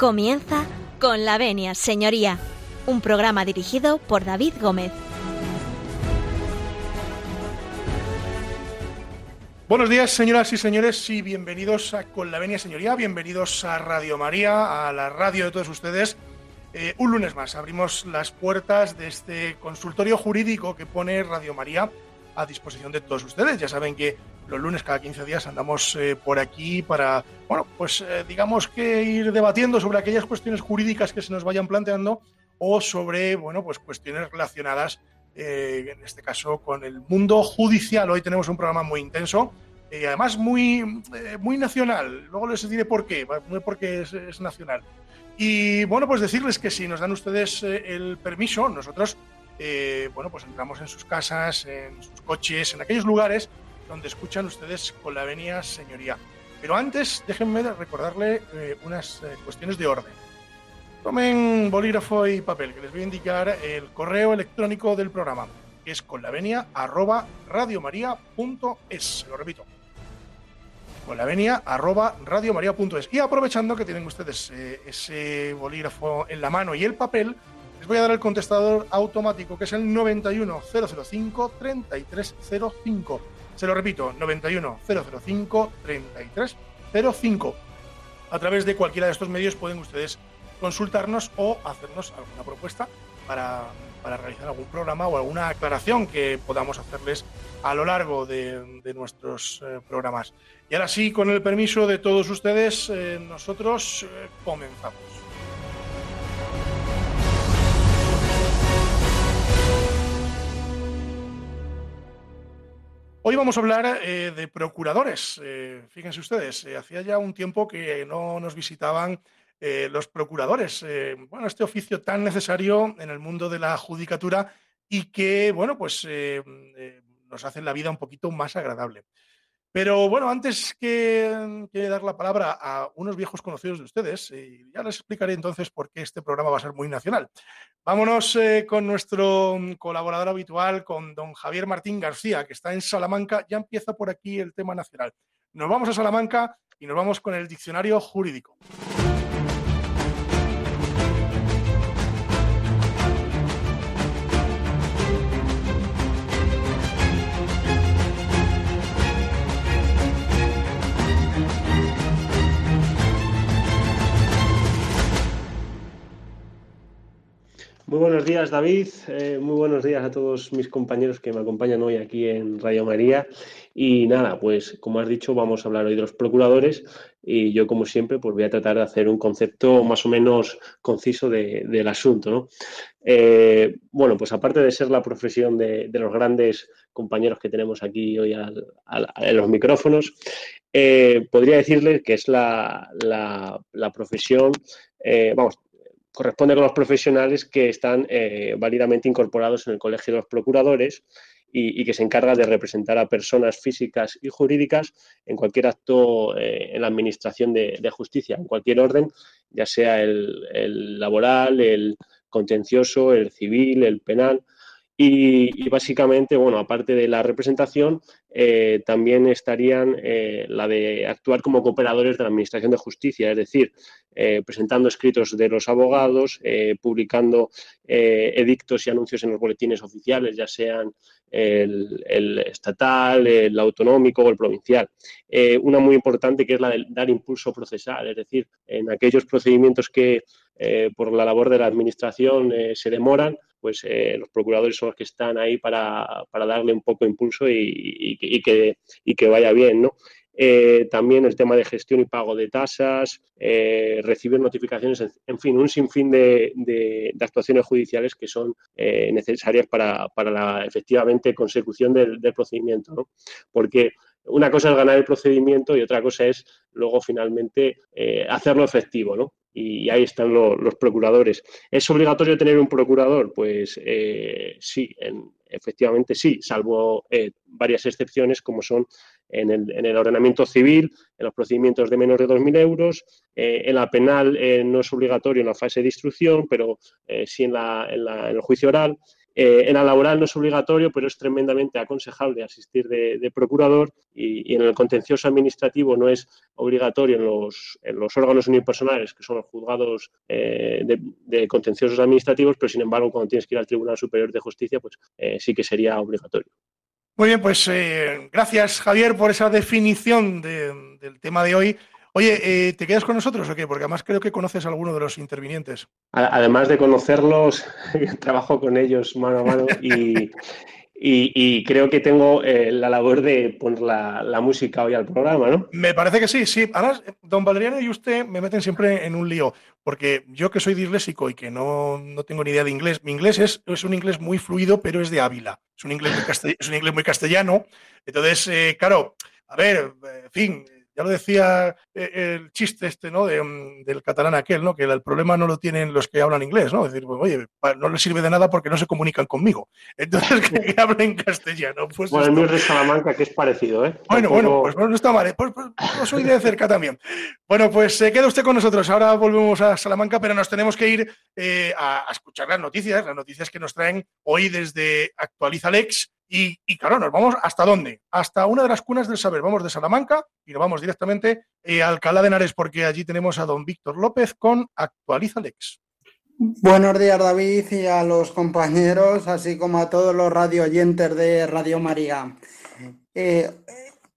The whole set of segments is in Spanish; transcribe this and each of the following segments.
Comienza con la venia, señoría, un programa dirigido por David Gómez. Buenos días, señoras y señores, y bienvenidos a Con la Venia Señoría, bienvenidos a Radio María, a la radio de todos ustedes. Eh, un lunes más abrimos las puertas de este consultorio jurídico que pone Radio María a disposición de todos ustedes. Ya saben que los lunes cada 15 días andamos eh, por aquí para, bueno, pues eh, digamos que ir debatiendo sobre aquellas cuestiones jurídicas que se nos vayan planteando o sobre, bueno, pues cuestiones relacionadas, eh, en este caso, con el mundo judicial. Hoy tenemos un programa muy intenso y además muy, muy nacional. Luego les diré por qué, porque es nacional. Y bueno, pues decirles que si nos dan ustedes el permiso, nosotros bueno, pues entramos en sus casas, en sus coches, en aquellos lugares donde escuchan ustedes con la venia señoría. Pero antes, déjenme recordarle eh, unas eh, cuestiones de orden. Tomen bolígrafo y papel, que les voy a indicar el correo electrónico del programa, que es con la venia arroba. Lo repito, con la venia arroba radiomaria.es. Y aprovechando que tienen ustedes eh, ese bolígrafo en la mano y el papel, les voy a dar el contestador automático, que es el 91005 3305. Se lo repito, 91 005 3305. A través de cualquiera de estos medios pueden ustedes consultarnos o hacernos alguna propuesta para, realizar algún programa o alguna aclaración que podamos hacerles a lo largo de, nuestros eh, programas. Y ahora sí, con el permiso de todos ustedes, eh, nosotros eh, comenzamos. Hoy vamos a hablar eh, de procuradores. Eh, fíjense ustedes, eh, hacía ya un tiempo que no nos visitaban los procuradores. bueno, este oficio tan necesario en el mundo de la judicatura y que, bueno, pues nos hace la vida un poquito más agradable. Pero bueno, antes que, dar la palabra a unos viejos conocidos de ustedes, eh, ya les explicaré entonces por qué este programa va a ser muy nacional. Vámonos eh, con nuestro colaborador habitual, con don Javier Martín García, que está en Salamanca. Ya empieza por aquí el tema nacional. Nos vamos a Salamanca y nos vamos con el diccionario jurídico. Muy buenos días, David. Eh, muy buenos días a todos mis compañeros que me acompañan hoy aquí en Radio María. Y nada, pues como has dicho, vamos a hablar hoy de los procuradores y yo, como siempre, pues voy a tratar de hacer un concepto más o menos conciso del asunto. Eh, bueno, pues aparte de ser la profesión de, los grandes compañeros que tenemos aquí hoy en los micrófonos, eh, podría decirles que es la, profesión, vamos, corresponde con los profesionales que están eh, válidamente incorporados en el Colegio de los Procuradores y, que se encarga de representar a personas físicas y jurídicas en cualquier acto eh, en la administración de, justicia, en cualquier orden, ya sea el laboral, el contencioso, el civil, el penal. Y, básicamente, bueno, aparte de la representación, eh, también estarían eh, la de actuar como cooperadores de la Administración de Justicia, es decir, eh, presentando escritos de los abogados, publicando edictos y anuncios en los boletines oficiales, ya sean el, estatal, el autonómico o el provincial. una muy importante que es la de dar impulso procesal, es decir, en aquellos procedimientos que por la labor de la Administración se demoran, pues eh, los procuradores son los que están ahí para, darle un poco de impulso y, que, que, vaya bien, ¿no? Eh, también el tema de gestión y pago de tasas, eh, recibir notificaciones, en, fin, un sinfín de, actuaciones judiciales que son necesarias para, la efectivamente consecución del, del procedimiento. ¿no? Porque una cosa es ganar el procedimiento y otra cosa es luego finalmente hacerlo efectivo, ¿no? Y ahí están los procuradores. ¿Es obligatorio tener un procurador? Pues eh, sí, efectivamente sí, salvo eh, varias excepciones como son en el, ordenamiento civil, en los procedimientos de menos de 2.000 euros, eh, en la penal no es obligatorio en la fase de instrucción, pero sí en, la, en, el juicio oral, Eh, en la laboral no es obligatorio, pero es tremendamente aconsejable asistir de, procurador y, en el contencioso administrativo no es obligatorio en los, en los órganos unipersonales, que son los juzgados eh, de, contenciosos administrativos, pero sin embargo cuando tienes que ir al Tribunal Superior de Justicia, pues eh, sí que sería obligatorio. Muy bien, pues gracias Javier por esa definición del tema de hoy. Oye, eh, ¿te quedas con nosotros o qué? Porque además creo que conoces a alguno de los intervinientes. Además de conocerlos, trabajo con ellos mano a mano y, y, creo que tengo eh, la labor de poner la, música hoy al programa, ¿no? Me parece que sí, sí. Además, don Valeriano y usted me meten siempre en un lío, porque yo que soy disléxico y que no, tengo ni idea de inglés, mi inglés es, es, un inglés muy fluido, pero es de Ávila. Es un inglés muy, es un inglés muy castellano. Entonces, eh, claro, a ver, en fin ya lo decía eh, el chiste este, ¿no? Mm, del catalán aquel, ¿no? Que el problema no lo tienen los que hablan inglés, ¿no? Es decir, pues, oye, no les sirve de nada porque no se comunican conmigo. Entonces, que, hablen castellano. Pues bueno, el mío es de Salamanca, que es parecido, ¿eh? Bueno, bueno, pues no está mal, ¿eh? Pues, pues, pues, soy de cerca también. Bueno, pues se queda usted con nosotros. Ahora volvemos a Salamanca, pero nos tenemos que ir eh, a, a escuchar las noticias, las noticias que nos traen hoy desde Actualiza Lex y, claro, nos vamos hasta dónde? Hasta una de las cunas del saber. Vamos de Salamanca y nos vamos directamente eh, a Alcalá de Henares porque allí tenemos a don Víctor López con Actualiza Lex. Buenos días David y a los compañeros, así como a todos los radio oyentes de Radio María. Eh,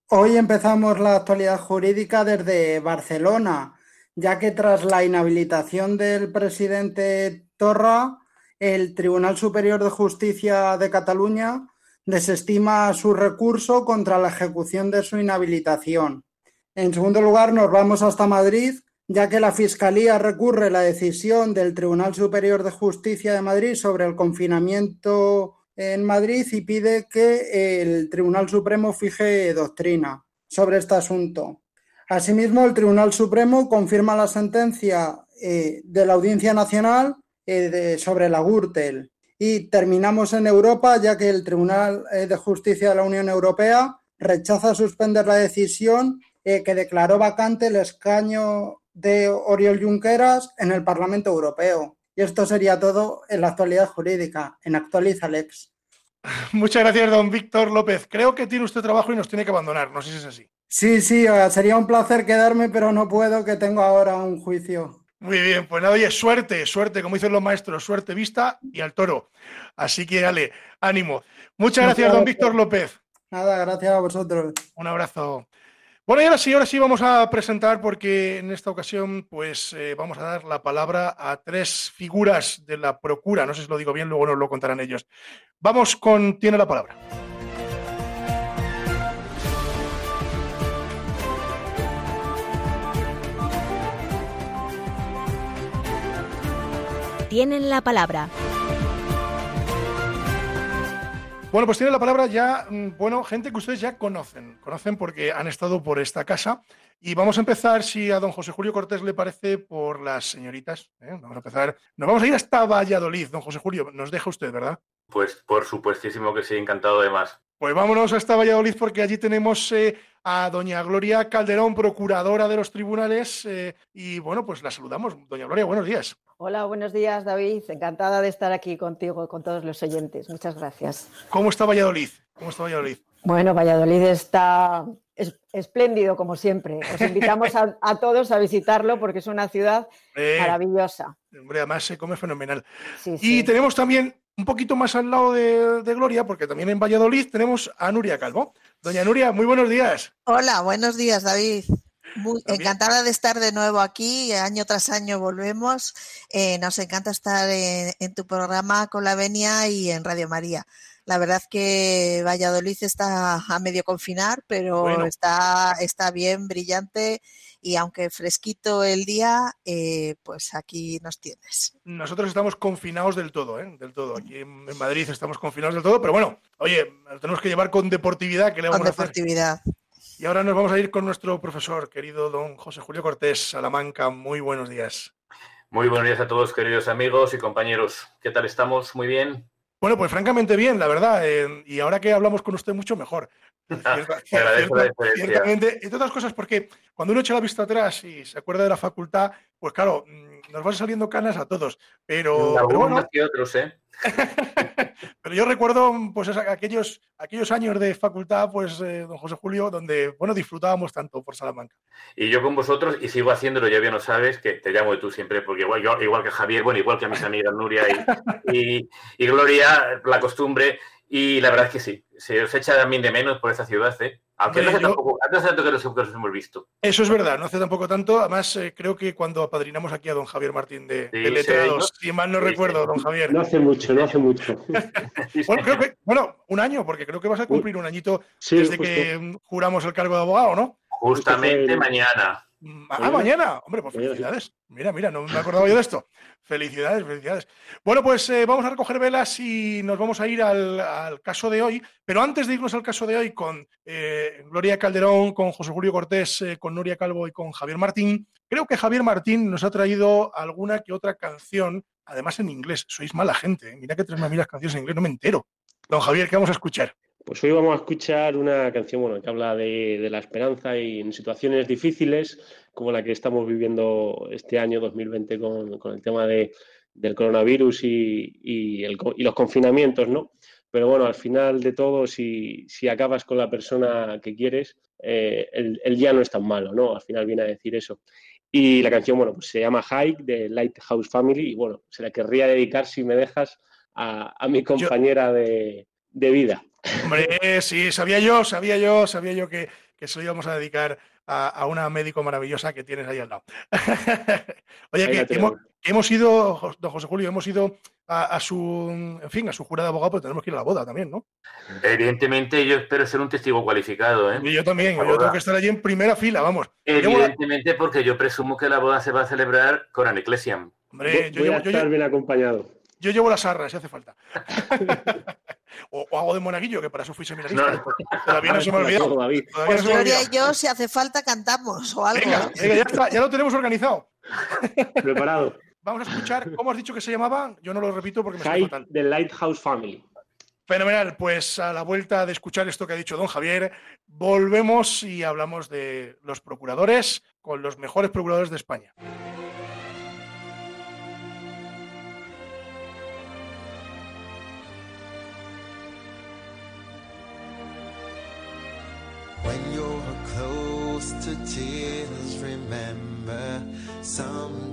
hoy empezamos la actualidad jurídica desde Barcelona, ya que tras la inhabilitación del presidente Torra, el Tribunal Superior de Justicia de Cataluña desestima su recurso contra la ejecución de su inhabilitación. En segundo lugar, nos vamos hasta Madrid, ya que la Fiscalía recurre la decisión del Tribunal Superior de Justicia de Madrid sobre el confinamiento en Madrid y pide que el Tribunal Supremo fije doctrina sobre este asunto. Asimismo, el Tribunal Supremo confirma la sentencia eh, de la Audiencia Nacional eh, sobre la Gürtel y terminamos en Europa, ya que el Tribunal eh, de Justicia de la Unión Europea rechaza suspender la decisión eh, que declaró vacante el escaño de Oriol Junqueras en el Parlamento Europeo. Y esto sería todo en la actualidad jurídica, en Actualiza Lex. Muchas gracias, don Víctor López. Creo que tiene usted trabajo y nos tiene que abandonar. No sé si es así. Sí, sí, sería un placer quedarme, pero no puedo, que tengo ahora un juicio. Muy bien, pues nada, oye, suerte, suerte, como dicen los maestros, suerte vista y al toro. Así que dale, ánimo. Muchas gracias, don Víctor López. Nada, gracias a vosotros. Un abrazo. Bueno, y ahora sí, ahora sí vamos a presentar, porque en esta ocasión, pues eh, vamos a dar la palabra a tres figuras de la Procura. No sé si lo digo bien, luego nos lo contarán ellos. Vamos con, tiene la palabra. Tienen la palabra. Bueno, pues tiene la palabra ya, mm, bueno, gente que ustedes ya conocen, conocen porque han estado por esta casa. Y vamos a empezar, si a don José Julio Cortés le parece, por las señoritas. ¿eh? Vamos a empezar. Nos vamos a ir hasta Valladolid, don José Julio. Nos deja usted, ¿verdad? Pues por supuestísimo que sí, encantado además. Pues vámonos hasta Valladolid porque allí tenemos eh, a doña Gloria Calderón, procuradora de los tribunales. Eh, y bueno, pues la saludamos. Doña Gloria, buenos días. Hola, buenos días, David. Encantada de estar aquí contigo, con todos los oyentes. Muchas gracias. ¿Cómo está Valladolid? ¿Cómo está Valladolid? Bueno, Valladolid está espléndido, como siempre. Os invitamos a, todos a visitarlo porque es una ciudad maravillosa. Hombre, además se come fenomenal. y tenemos también un poquito más al lado de, de, Gloria, porque también en Valladolid tenemos a Nuria Calvo. Doña Nuria, muy buenos días. Hola, buenos días, David. Muy encantada de estar de nuevo aquí, año tras año volvemos. Eh, nos encanta estar en, tu programa con la Venia y en Radio María. La verdad que Valladolid está a medio confinar, pero está, está bien, brillante y aunque fresquito el día, eh, pues aquí nos tienes. Nosotros estamos confinados del todo, ¿eh? Del todo. Aquí en, Madrid estamos confinados del todo, pero bueno, oye, tenemos que llevar con deportividad. que le vamos con deportividad. Y ahora nos vamos a ir con nuestro profesor, querido don José Julio Cortés Salamanca. Muy buenos días. Muy buenos días a todos, queridos amigos y compañeros. ¿Qué tal estamos? ¿Muy bien? Bueno, pues francamente bien, la verdad. Eh, y ahora que hablamos con usted mucho mejor. ciertamente, entre otras cosas, porque cuando uno echa la vista atrás y se acuerda de la facultad, pues claro, mm, nos van saliendo canas a todos. Pero, pero bueno, otros, ¿eh? Pero yo recuerdo pues aquellos, aquellos años de facultad, pues, eh, don José Julio, donde, bueno, disfrutábamos tanto por Salamanca. Y yo con vosotros, y sigo haciéndolo, ya bien lo sabes, que te llamo de tú siempre, porque igual, yo, igual que Javier, bueno, igual que a mis amigas Nuria y, y Gloria, la costumbre, y la verdad es que sí, se os echa también de menos por esa ciudad, ¿eh? Aunque no hace, tampoco, tanto que los, hemos visto. Eso es verdad, no hace tampoco tanto. Además, eh, creo que cuando apadrinamos aquí a don Javier Martín de, Letrados, si mal no recuerdo, don Javier. No hace mucho, no hace mucho. bueno, creo que, bueno, un año, porque creo que vas a cumplir un añito desde que juramos el cargo de abogado, ¿no? Justamente mañana. Ah, mañana. Hombre, pues felicidades. Mira, mira, no me acordaba yo de esto. Felicidades, felicidades. Bueno, pues eh, vamos a recoger velas y nos vamos a ir al, caso de hoy. Pero antes de irnos al caso de hoy con eh, Gloria Calderón, con José Julio Cortés, eh, con Nuria Calvo y con Javier Martín, creo que Javier Martín nos ha traído alguna que otra canción, además en inglés. Sois mala gente. Mira que tres las canciones en inglés, no me entero. Don Javier, ¿qué vamos a escuchar? Pues hoy vamos a escuchar una canción bueno, que habla de, la esperanza y en situaciones difíciles como la que estamos viviendo este año 2020 con, el tema de, del coronavirus y, los confinamientos, ¿no? Pero bueno, al final de todo, si, acabas con la persona que quieres, eh, el, día no es tan malo, ¿no? Al final viene a decir eso. Y la canción, bueno, pues se llama Hike de Lighthouse Family y bueno, se la querría dedicar, si me dejas, a, mi compañera de, de vida. Hombre, sí, sabía yo, sabía yo, sabía yo que, que se lo íbamos a dedicar a, una médico maravillosa que tienes ahí al lado. Oye, que, hemos, ido, don José Julio, hemos ido a, su, en fin, a su jurada de abogado, pero tenemos que ir a la boda también, ¿no? Evidentemente, yo espero ser un testigo cualificado, ¿eh? Y yo también, yo tengo que estar allí en primera fila, vamos. Evidentemente, porque yo presumo que la boda se va a celebrar con Aneclesiam. Hombre, yo, voy a estar bien acompañado. Yo llevo las arras, si hace falta. o, hago de monaguillo, que para eso fui seminarista. Todavía no se me ha olvidado. Pues Gloria y yo, si hace falta, cantamos o algo. Venga, ya, está, ya lo tenemos organizado. Preparado. Vamos a escuchar, ¿cómo has dicho que se llamaba? Yo no lo repito porque me sale fatal. The Lighthouse Family. Fenomenal, pues a la vuelta de escuchar esto que ha dicho don Javier, volvemos y hablamos de los procuradores con los mejores procuradores de España. Someday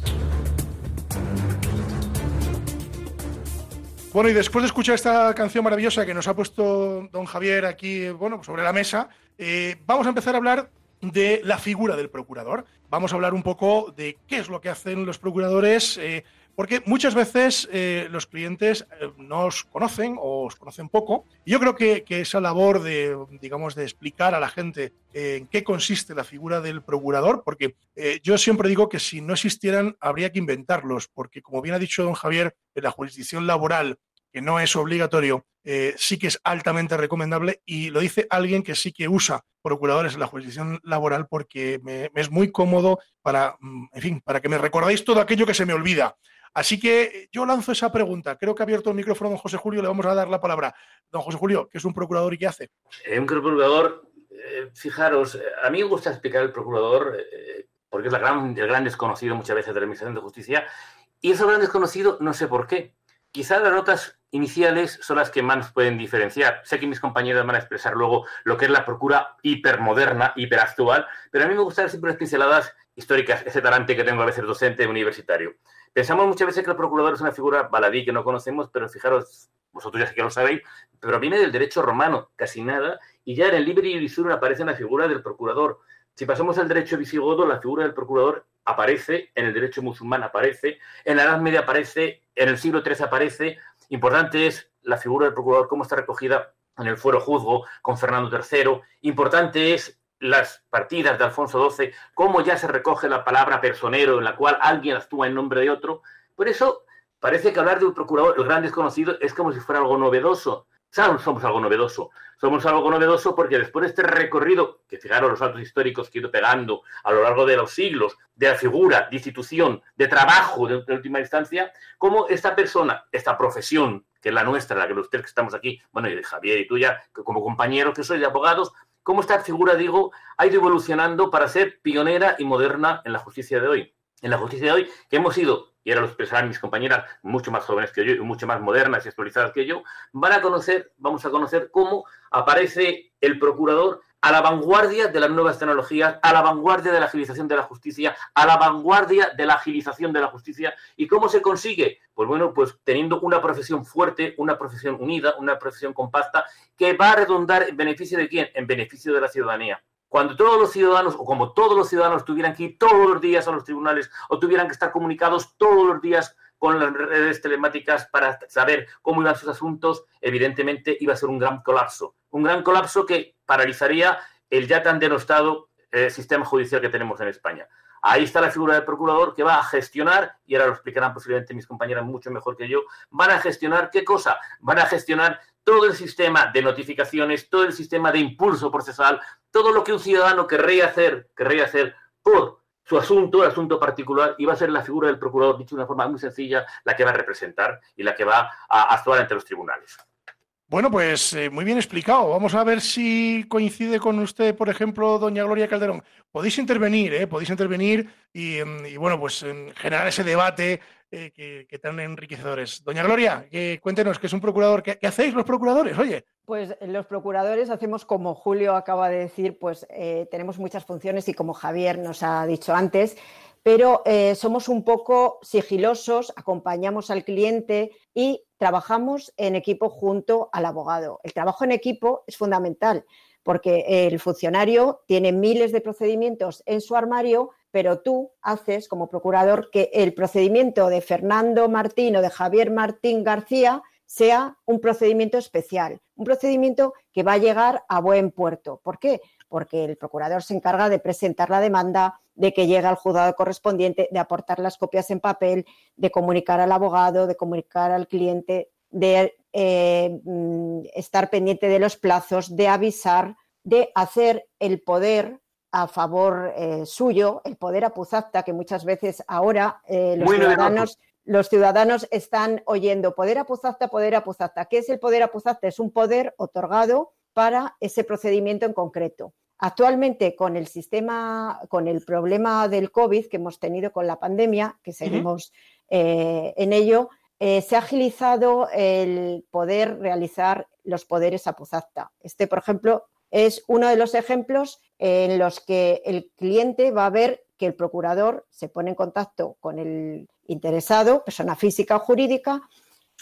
Bueno, y después de escuchar esta canción maravillosa que nos ha puesto don Javier aquí, bueno, sobre la mesa, eh, vamos a empezar a hablar de la figura del procurador. Vamos a hablar un poco de qué es lo que hacen los procuradores, eh, porque muchas veces eh, los clientes eh, no os conocen o os conocen poco. Y yo creo que, esa labor de, digamos, de explicar a la gente eh, en qué consiste la figura del procurador, porque yo siempre digo que si no existieran habría que inventarlos, porque como bien ha dicho don Javier, en la jurisdicción laboral que no es obligatorio, sí que es altamente recomendable y lo dice alguien que sí que usa procuradores en la jurisdicción laboral porque me, es muy cómodo para, mm, en fin, para que me recordéis todo aquello que se me olvida. Así que yo lanzo esa pregunta. Creo que ha abierto el micrófono don José Julio, le vamos a dar la palabra. Don José Julio, ¿qué es un procurador y qué hace? Eh, un procurador, eh, fijaros, eh, a mí me gusta explicar el procurador porque es el gran desconocido muchas veces de la Administración de Justicia y ese gran desconocido no sé por qué. Quizá las notas iniciales son las que más pueden diferenciar. Sé que mis compañeros van a expresar luego lo que es la procura hipermoderna, hiperactual, pero a mí me gusta siempre las pinceladas históricas, ese talante que tengo a veces docente universitario. Pensamos muchas veces que el procurador es una figura baladí que no conocemos, pero fijaros, vosotros ya sé que lo sabéis, pero viene del derecho romano, casi nada, y ya en el Libre Iurisur aparece una figura del procurador. Si pasamos al derecho visigodo, la figura del procurador aparece, en el derecho musulmán aparece, en la Edad Media aparece, en el siglo III aparece. Importante es la figura del procurador, cómo está recogida en el fuero juzgo con Fernando III. Importante es las partidas de Alfonso XII, cómo ya se recoge la palabra personero en la cual alguien actúa en nombre de otro. Por eso parece que hablar de un procurador, el gran desconocido, es como si fuera algo novedoso. Somos algo novedoso. Somos algo novedoso porque después de este recorrido, que fijaros los saltos históricos que he ido pegando a lo largo de los siglos, de la figura, de institución, de trabajo de, última instancia, cómo esta persona, esta profesión, que es la nuestra, la que ustedes que estamos aquí, bueno, y de Javier y tuya, como compañeros que soy de abogados, cómo esta figura, digo, ha ido evolucionando para ser pionera y moderna en la justicia de hoy. En la justicia de hoy, que hemos ido, y ahora lo expresarán mis compañeras, mucho más jóvenes que yo mucho más modernas y actualizadas que yo, van a conocer, vamos a conocer cómo aparece el procurador a la vanguardia de las nuevas tecnologías, a la vanguardia de la agilización de la justicia, a la vanguardia de la agilización de la justicia. ¿Y cómo se consigue? Pues bueno, pues teniendo una profesión fuerte, una profesión unida, una profesión compacta, que va a redundar en beneficio de quién? En beneficio de la ciudadanía. Cuando todos los ciudadanos, o como todos los ciudadanos tuvieran que ir todos los días a los tribunales, o tuvieran que estar comunicados todos los días con las redes telemáticas para saber cómo iban sus asuntos, evidentemente iba a ser un gran colapso. Un gran colapso que paralizaría el ya tan denostado eh, sistema judicial que tenemos en España. Ahí está la figura del procurador que va a gestionar, y ahora lo explicarán posiblemente mis compañeras mucho mejor que yo, van a gestionar qué cosa? Van a gestionar todo el sistema de notificaciones, todo el sistema de impulso procesal, todo lo que un ciudadano querría hacer, querría hacer por su asunto, el asunto particular, y va a ser la figura del procurador, dicho de una forma muy sencilla, la que va a representar y la que va a actuar ante los tribunales. Bueno, pues eh, muy bien explicado. Vamos a ver si coincide con usted, por ejemplo, doña Gloria Calderón. Podéis intervenir, ¿eh? Podéis intervenir y, mm, bueno, pues generar ese debate eh, que, tan enriquecedores. Doña Gloria, cuéntenos, ¿qué es un procurador? ¿Qué, hacéis los procuradores? Oye. Pues los procuradores hacemos como Julio acaba de decir, pues eh, tenemos muchas funciones y como Javier nos ha dicho antes, pero eh, somos un poco sigilosos, acompañamos al cliente y trabajamos en equipo junto al abogado. El trabajo en equipo es fundamental porque el funcionario tiene miles de procedimientos en su armario, pero tú haces como procurador que el procedimiento de Fernando Martín o de Javier Martín García sea un procedimiento especial, un procedimiento que va a llegar a buen puerto. ¿Por qué? Porque el procurador se encarga de presentar la demanda, de que llegue al juzgado correspondiente, de aportar las copias en papel, de comunicar al abogado, de comunicar al cliente, de eh, mm, estar pendiente de los plazos, de avisar, de hacer el poder a favor eh, suyo, el poder apuzapta, que muchas veces ahora eh, los ciudadanos los ciudadanos están oyendo poder apuzacta, poder apuzacta. ¿Qué es el poder apuzacta? Es un poder otorgado para ese procedimiento en concreto. Actualmente, con el sistema, con el problema del COVID que hemos tenido con la pandemia, que seguimos eh, en ello, eh, se ha agilizado el poder realizar los poderes apuzacta. Este, por ejemplo, es uno de los ejemplos en los que el cliente va a ver que el procurador se pone en contacto con el interesado, persona física o jurídica,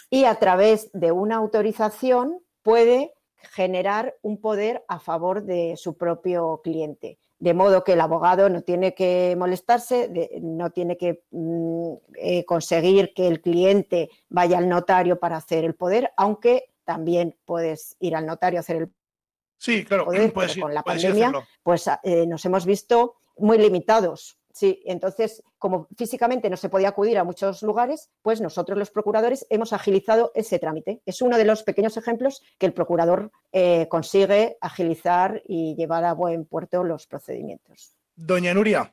y a través de una autorización puede generar un poder a favor de su propio cliente. De modo que el abogado no tiene que molestarse, no tiene que mm, eh, conseguir que el cliente vaya al notario para hacer el poder, aunque también puedes ir al notario a hacer el sí, claro, poder, con la pandemia, pues eh, nos hemos visto muy limitados Sí, entonces, como físicamente no se podía acudir a muchos lugares, pues nosotros los procuradores hemos agilizado ese trámite. Es uno de los pequeños ejemplos que el procurador eh, consigue agilizar y llevar a buen puerto los procedimientos. Doña Nuria,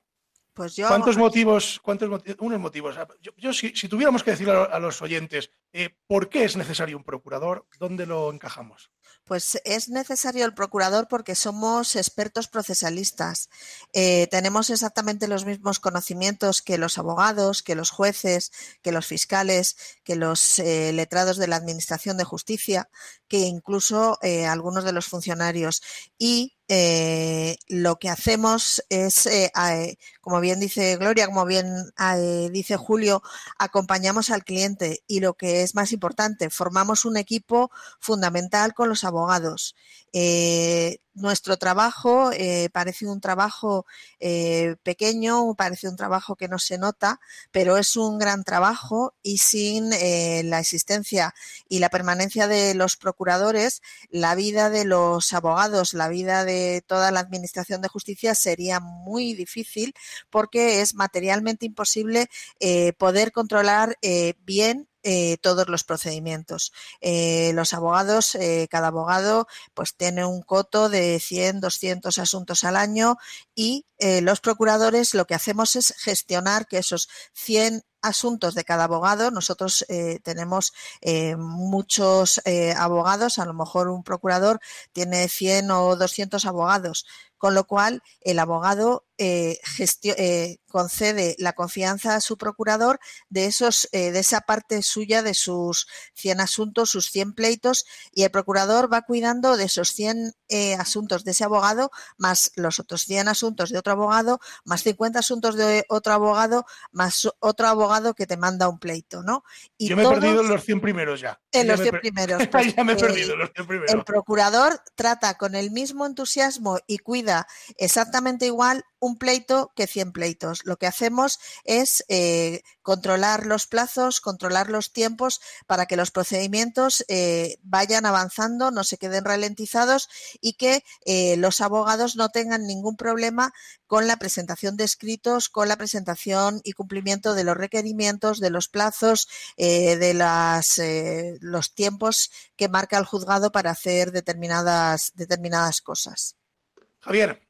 pues yo... ¿cuántos motivos, cuántos motivos, unos motivos? Yo, si, tuviéramos que decirle a, los oyentes, eh, ¿por qué es necesario un procurador? ¿Dónde lo encajamos? Pues es necesario el procurador porque somos expertos procesalistas. Eh, tenemos exactamente los mismos conocimientos que los abogados, que los jueces, que los fiscales, que los eh, letrados de la Administración de Justicia, que incluso eh, algunos de los funcionarios. Y lo que hacemos es, como bien dice Gloria, como bien dice Julio, acompañamos al cliente y lo que es más importante, formamos un equipo fundamental con los abogados. Eh, nuestro trabajo eh, parece un trabajo eh, pequeño, parece un trabajo que no se nota, pero es un gran trabajo y sin la existencia y la permanencia de los procuradores, la vida de los abogados, la vida de toda la Administración de Justicia sería muy difícil porque es materialmente imposible poder controlar bien eh, todos los procedimientos. Eh, los abogados, eh, cada abogado pues tiene un coto de 100, 200 asuntos al año y los procuradores lo que hacemos es gestionar que esos 100 asuntos de cada abogado. Nosotros tenemos muchos abogados, a lo mejor un procurador tiene 100 o 200 abogados con lo cual el abogado eh, concede la confianza a su procurador de, esos, eh, de esa parte suya de sus 100 asuntos, sus 100 pleitos, y el procurador va cuidando de esos 100 asuntos de ese abogado, más los otros 100 asuntos de otro abogado, más 50 asuntos de otro abogado, más otro abogado que te manda un pleito, ¿no? Y Yo me he perdido en los 100 primeros ya. En los 100 primeros. Pues, ya me he perdido en los 100 primeros. El procurador trata con el mismo entusiasmo y cuida exactamente igual un pleito que 100 pleitos. Lo que hacemos es eh, controlar los plazos, controlar los tiempos para que los procedimientos eh, vayan avanzando, no se queden ralentizados y que eh, los abogados no tengan ningún problema con la presentación de escritos, con la presentación y cumplimiento de los requerimientos, de los plazos, de las, los tiempos que marca el juzgado para hacer determinadas, determinadas cosas. Javier.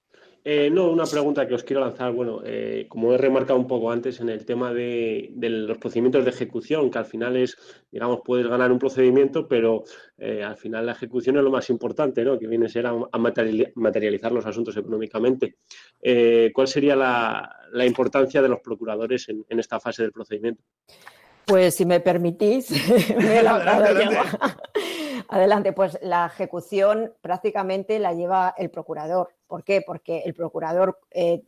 Eh, no, una pregunta que os quiero lanzar. Bueno, eh, como he remarcado un poco antes en el tema de, los procedimientos de ejecución, que al final es, digamos, puedes ganar un procedimiento, pero eh, al final la ejecución es lo más importante, ¿no? Que viene a ser a, materializar los asuntos económicamente. ¿Cuál sería la, importancia de los procuradores en, esta fase del procedimiento? Pues si me permitís, me la Adelante, pues la ejecución prácticamente la lleva el procurador. ¿Por qué? Porque el procurador eh,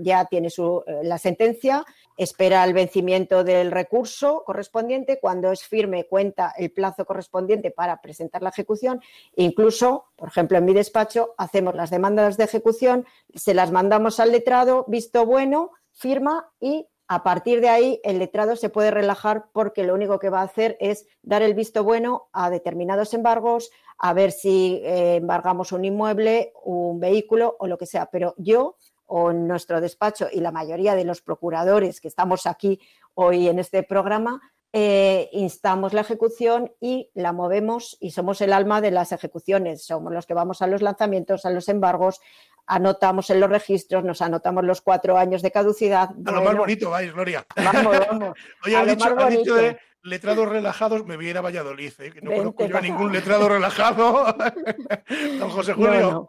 ya tiene su, eh, la sentencia, espera el vencimiento del recurso correspondiente, cuando es firme cuenta el plazo correspondiente para presentar la ejecución. Incluso, por ejemplo, en mi despacho hacemos las demandas de ejecución, se las mandamos al letrado, visto bueno, firma y a partir de ahí, el letrado se puede relajar porque lo único que va a hacer es dar el visto bueno a determinados embargos, a ver si eh, embargamos un inmueble, un vehículo o lo que sea. Pero yo o en nuestro despacho y la mayoría de los procuradores que estamos aquí hoy en este programa, eh, instamos la ejecución y la movemos y somos el alma de las ejecuciones. Somos los que vamos a los lanzamientos, a los embargos, anotamos en los registros, nos anotamos los cuatro años de caducidad. A lo más bonito, vais, Gloria. Vamos, vamos. Oye, has dicho, dicho, de letrados relajados, me voy a ir a Valladolid, ¿eh? que no conozco yo a ningún letrado relajado. Don José Julio.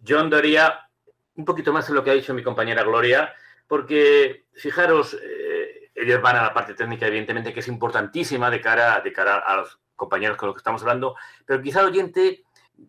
Yo andaría un poquito más en lo que ha dicho mi compañera Gloria, porque fijaros, eh, ellos van a la parte técnica, evidentemente, que es importantísima de cara, de cara a los compañeros con los que estamos hablando, pero quizá el oyente,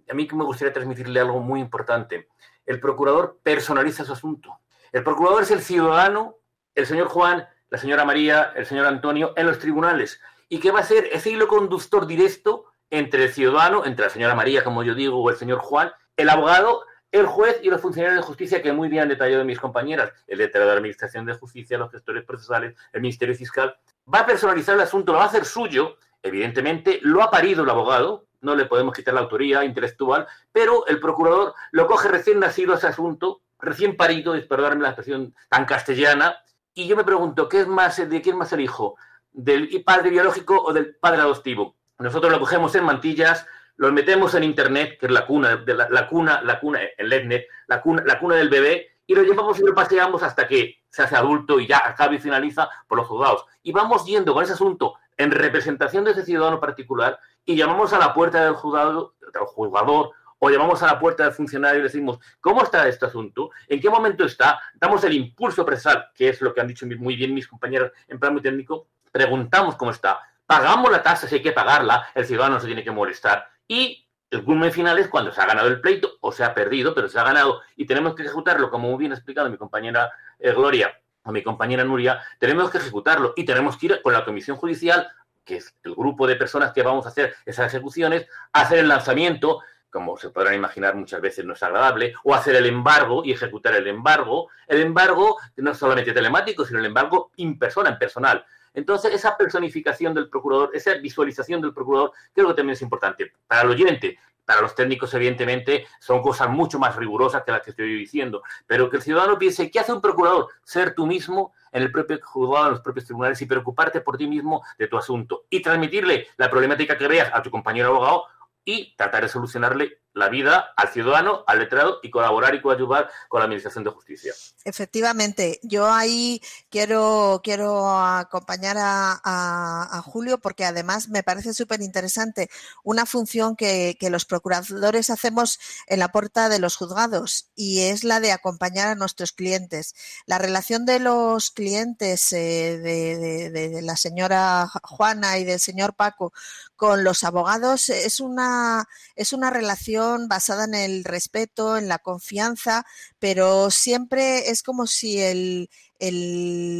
a mí que me gustaría transmitirle algo muy importante. El procurador personaliza su asunto. El procurador es el ciudadano, el señor Juan, la señora María, el señor Antonio, en los tribunales. Y que va a ser ese hilo conductor directo entre el ciudadano, entre la señora María, como yo digo, o el señor Juan, el abogado, el juez y los funcionarios de justicia, que muy bien han detallado mis compañeras, el letrado de la Administración de Justicia, los gestores procesales, el Ministerio Fiscal, va a personalizar el asunto, lo va a hacer suyo, evidentemente, lo ha parido el abogado, no le podemos quitar la autoría intelectual, pero el procurador lo coge recién nacido ese asunto, recién parido, es perdonarme la expresión tan castellana, y yo me pregunto, ¿qué es más, ¿de quién más el hijo? ¿Del padre biológico o del padre adoptivo? Nosotros lo cogemos en mantillas, lo metemos en internet, que es la cuna, de la, cuna, la cuna, el Etnet, la cuna, la cuna del bebé, y lo llevamos y lo paseamos hasta que se hace adulto y ya acaba y finaliza por los juzgados. Y vamos yendo con ese asunto en representación de ese ciudadano particular y llamamos a la puerta del juzgado, del juzgador o llamamos a la puerta del funcionario y le decimos, ¿cómo está este asunto? ¿En qué momento está? Damos el impulso presal, que es lo que han dicho muy bien mis compañeros en plan muy técnico, preguntamos cómo está, pagamos la tasa si hay que pagarla, el ciudadano se tiene que molestar y el culmen final es cuando se ha ganado el pleito o se ha perdido, pero se ha ganado y tenemos que ejecutarlo, como muy bien ha explicado mi compañera eh, Gloria o mi compañera Nuria, tenemos que ejecutarlo y tenemos que ir con la comisión judicial que es el grupo de personas que vamos a hacer esas ejecuciones, a hacer el lanzamiento como se podrán imaginar muchas veces no es agradable, o hacer el embargo y ejecutar el embargo. El embargo no es solamente telemático, sino el embargo in persona, en personal. Entonces, esa personificación del procurador, esa visualización del procurador, creo que también es importante. Para el oyente, para los técnicos, evidentemente, son cosas mucho más rigurosas que las que estoy diciendo. Pero que el ciudadano piense, ¿qué hace un procurador? Ser tú mismo en el propio juzgado, en los propios tribunales y preocuparte por ti mismo de tu asunto. Y transmitirle la problemática que veas a tu compañero abogado y tratar de solucionarle la vida al ciudadano, al letrado y colaborar y coadyuvar con la Administración de Justicia. Efectivamente, yo ahí quiero, quiero acompañar a, Julio porque además me parece súper interesante una función que, los procuradores hacemos en la puerta de los juzgados y es la de acompañar a nuestros clientes. La relación de los clientes eh, de, de la señora Juana y del señor Paco con los abogados es una, es una relación basada en el respeto, en la confianza, pero siempre es como si el,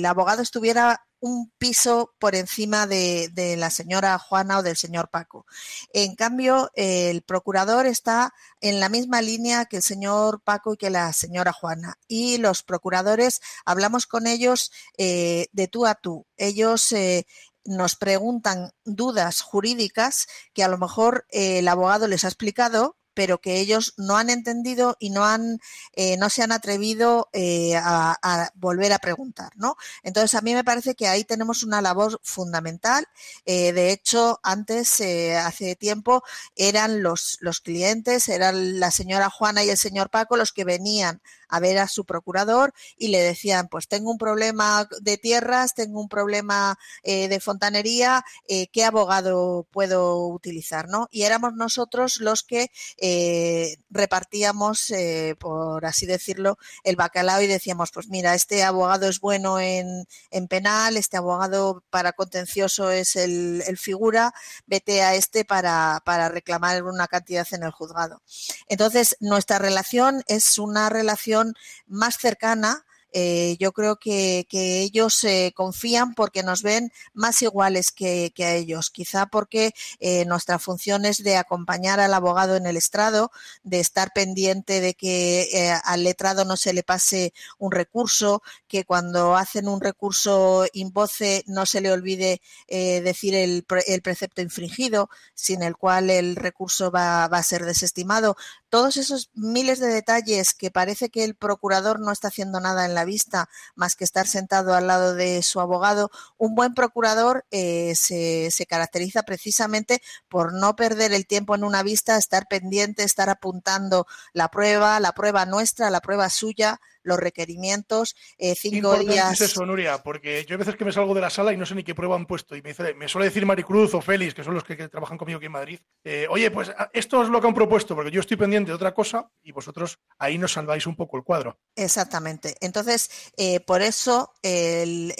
abogado estuviera un piso por encima de, la señora Juana o del señor Paco. En cambio, el procurador está en la misma línea que el señor Paco y que la señora Juana. Y los procuradores hablamos con ellos eh, de tú a tú. Ellos eh, nos preguntan dudas jurídicas que a lo mejor eh, el abogado les ha explicado, pero que ellos no han entendido y no han eh, no se han atrevido eh, a, volver a preguntar, ¿no? Entonces a mí me parece que ahí tenemos una labor fundamental. Eh, de hecho, antes hace tiempo eran los los clientes, eran la señora Juana y el señor Paco los que venían a ver a su procurador y le decían, pues tengo un problema de tierras, tengo un problema eh, de fontanería, eh, ¿qué abogado puedo utilizar? ¿no? Y éramos nosotros los que eh, repartíamos, por así decirlo, el bacalao y decíamos, pues mira, este abogado es bueno en, penal, este abogado para contencioso es el, figura, vete a este para, para reclamar una cantidad en el juzgado. Entonces, nuestra relación es una relación más cercana eh, yo creo que, ellos eh, confían porque nos ven más iguales que, a ellos, quizá porque eh, nuestra función es de acompañar al abogado en el estrado, de estar pendiente de que al letrado no se le pase un recurso, que cuando hacen un recurso in voce no se le olvide decir el, precepto infringido, sin el cual el recurso va, va a ser desestimado. Todos esos miles de detalles que parece que el procurador no está haciendo nada en la vista más que estar sentado al lado de su abogado, un buen procurador eh, se, se, caracteriza precisamente por no perder el tiempo en una vista, estar pendiente, estar apuntando la prueba, la prueba nuestra, la prueba suya, los requerimientos, eh, cinco días. Es eso, Nuria, porque yo a veces que me salgo de la sala y no sé ni qué prueba han puesto. Y me, dice, me suele decir Maricruz o Félix, que son los que, trabajan conmigo aquí en Madrid, eh, oye, pues ah, esto es lo que han propuesto, porque yo estoy pendiente de otra cosa y vosotros ahí nos salváis un poco el cuadro. Exactamente. Entonces, eh, por eso el,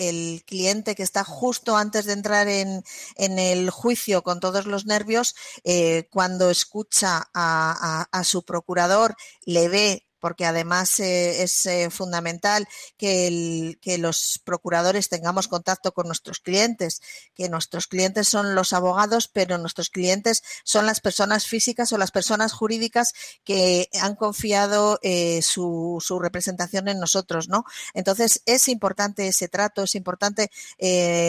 cliente que está justo antes de entrar en, el juicio con todos los nervios, cuando escucha a su procurador, le ve porque además eh, es eh, fundamental que, los procuradores tengamos contacto con nuestros clientes, que nuestros clientes son los abogados, pero nuestros clientes son las personas físicas o las personas jurídicas que han confiado eh, su, su, representación en nosotros, ¿no? Entonces es importante ese trato, es importante.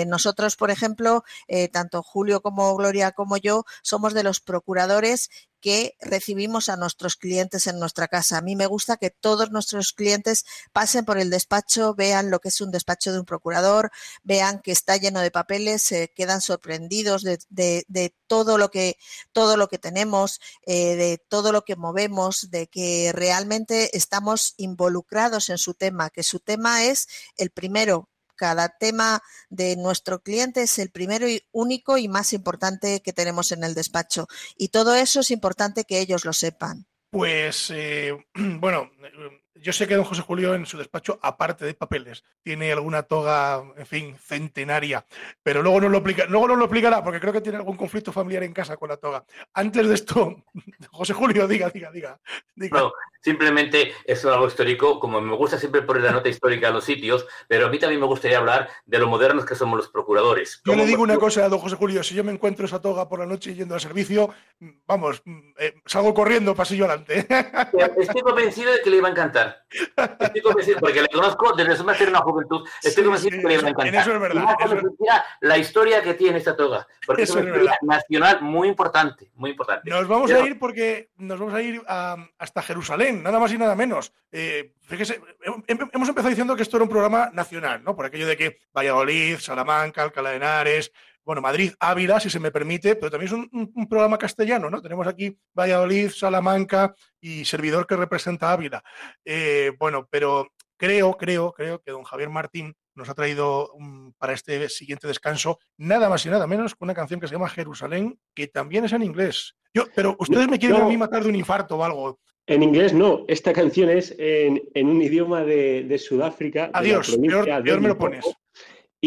nosotros, por ejemplo, tanto Julio como Gloria como yo, somos de los procuradores que recibimos a nuestros clientes en nuestra casa. A mí me gusta que todos nuestros clientes pasen por el despacho, vean lo que es un despacho de un procurador, vean que está lleno de papeles, se quedan sorprendidos de, todo lo que tenemos, eh, de todo lo que movemos, de que realmente estamos involucrados en su tema, que su tema es el primero cada tema de nuestro cliente es el primero y único y más importante que tenemos en el despacho. Y todo eso es importante que ellos lo sepan. Pues, eh, bueno, yo sé que don José Julio en su despacho, aparte de papeles, tiene alguna toga, en fin, centenaria, pero luego no lo explica, luego no lo explicará porque creo que tiene algún conflicto familiar en casa con la toga. Antes de esto, José Julio, diga, diga, diga. No, simplemente es algo histórico, como me gusta siempre poner la nota histórica a los sitios, pero a mí también me gustaría hablar de lo modernos que somos los procuradores. Yo le digo una cosa a don José Julio, si yo me encuentro esa toga por la noche yendo al servicio, vamos, eh, salgo corriendo pasillo adelante. Estoy convencido de que le iba a encantar. Estoy convencido, porque le conozco desde su más una juventud. Estoy convencido que le va a encantar. Eso es verdad. La historia que tiene esta toga. Porque es una historia nacional muy importante, muy importante. Nos vamos a ir porque nos vamos a ir hasta Jerusalén, nada más y nada menos. Eh, fíjese, hemos empezado diciendo que esto era un programa nacional, ¿no? Por aquello de que Valladolid, Salamanca, Alcalá de Henares, bueno, Madrid, Ávila, si se me permite, pero también es un, programa castellano, ¿no? Tenemos aquí Valladolid, Salamanca y servidor que representa Ávila. Eh, bueno, pero creo, creo, creo que don Javier Martín nos ha traído para este siguiente descanso nada más y nada menos que una canción que se llama Jerusalén, que también es en inglés. Yo, pero ustedes me quieren a mí matar de un infarto o algo. En inglés no, esta canción es en, un idioma de, Sudáfrica. Adiós, peor, me lo pones.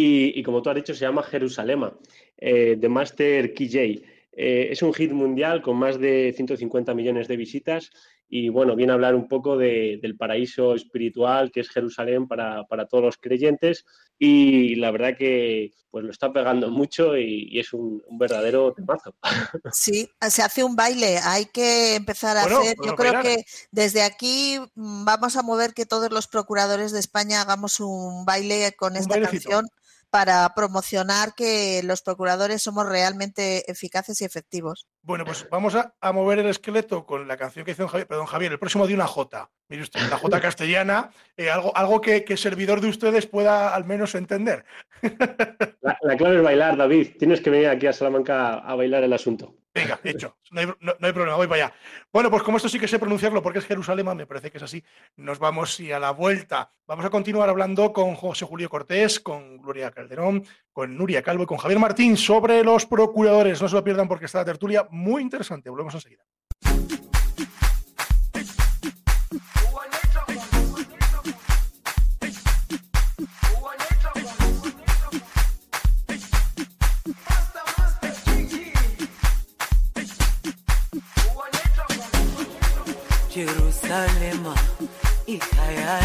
Y, como tú has dicho, se llama Jerusalema, eh, de Master KJ. Eh, es un hit mundial con más de 150 millones de visitas y bueno, viene a hablar un poco del paraíso espiritual que es Jerusalén para, todos los creyentes y la verdad que pues lo está pegando mucho y, es un, verdadero temazo. Sí, se hace un baile, hay que empezar a hacer, yo creo que desde aquí mm, vamos a mover que todos los procuradores de España hagamos un baile con esta canción para promocionar que los procuradores somos realmente eficaces y efectivos. Bueno, pues vamos a, mover el esqueleto con la canción que hizo Javier, perdón, Javier, el próximo de una J. Mire usted, una J castellana, eh, algo, algo que, que, servidor de ustedes pueda al menos entender. La, la, clave es bailar, David. Tienes que venir aquí a Salamanca a bailar el asunto. Venga, hecho. No hay, problema, voy para allá. Bueno, pues como esto sí que sé pronunciarlo porque es Jerusalén, me parece que es así, nos vamos y a la vuelta. Vamos a continuar hablando con José Julio Cortés, con Gloria Calderón, con Nuria Calvo y con Javier Martín sobre los procuradores. No se lo pierdan porque está la tertulia muy interesante. Volvemos enseguida. Jerusalema ikhaya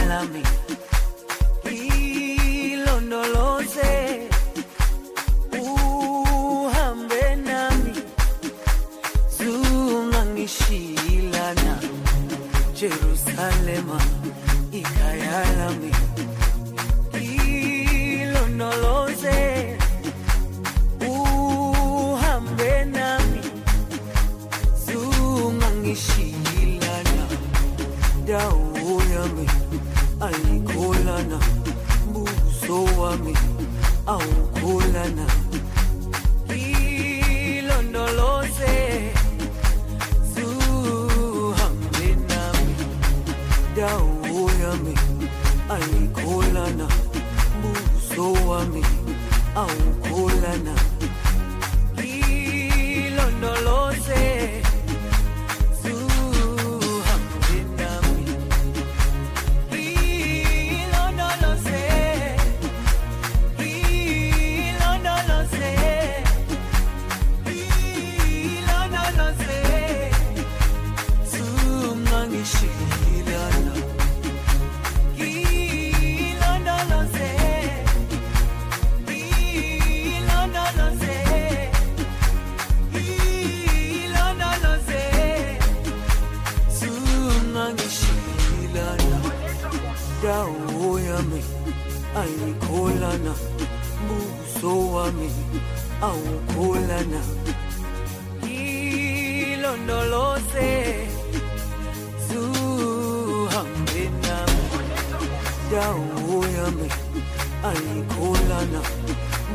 ayikholana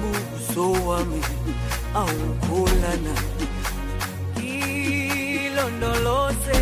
buso wami awukholana ilondoloze